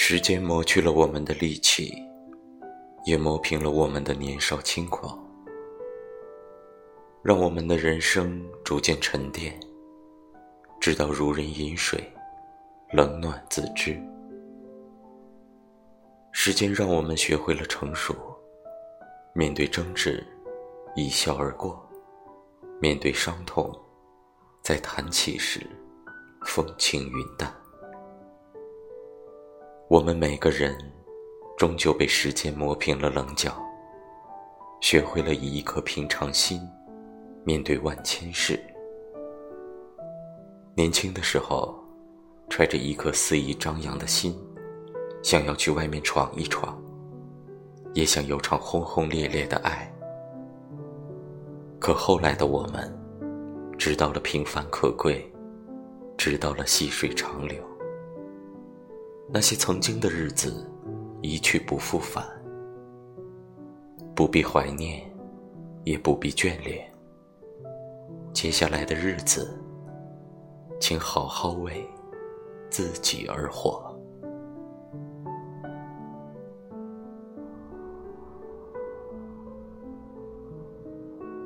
时间磨去了我们的力气，也磨平了我们的年少轻狂，让我们的人生逐渐沉淀，直到如人饮水，冷暖自知。时间让我们学会了成熟，面对争执，一笑而过；面对伤痛，在谈起时，风轻云淡。我们每个人，终究被时间磨平了棱角，学会了以一颗平常心面对万千事。年轻的时候，揣着一颗肆意张扬的心，想要去外面闯一闯，也想有场轰轰烈烈的爱。可后来的我们，知道了平凡可贵，知道了细水长流。那些曾经的日子，一去不复返，不必怀念，也不必眷恋。接下来的日子，请好好为自己而活。